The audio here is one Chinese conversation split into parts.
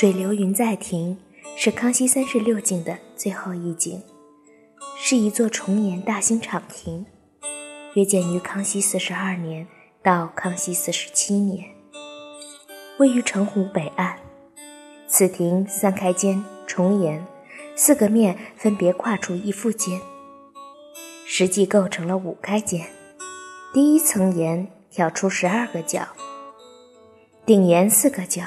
水流云在亭是康熙三十六景的最后一景，是一座重檐大兴敞亭，约建于康熙四十二年到康熙四十七年，位于城湖北岸。此亭三开间重檐，四个面分别跨出一副间，实际构成了五开间。第一层檐挑出十二个角，顶檐四个角。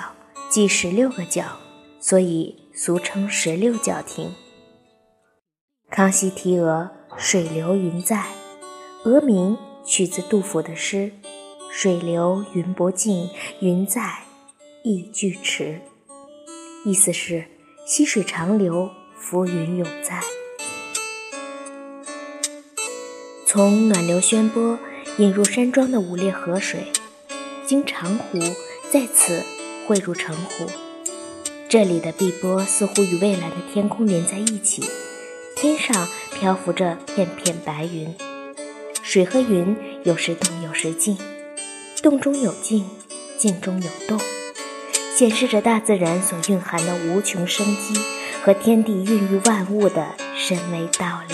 即十六个角，所以俗称十六角亭。康熙题额“水流云在”，额名取自杜甫的诗：“水流云不尽，云在亦俱迟。”意思是溪水长流，浮云永在。从暖流宣波引入山庄的五列河水，经长湖在此。汇入城湖，这里的碧波似乎与蔚蓝的天空连在一起，天上漂浮着片片白云，水和云有时动有时静，动中有静，静中有动，显示着大自然所蕴含的无穷生机和天地孕育万物的深微道理。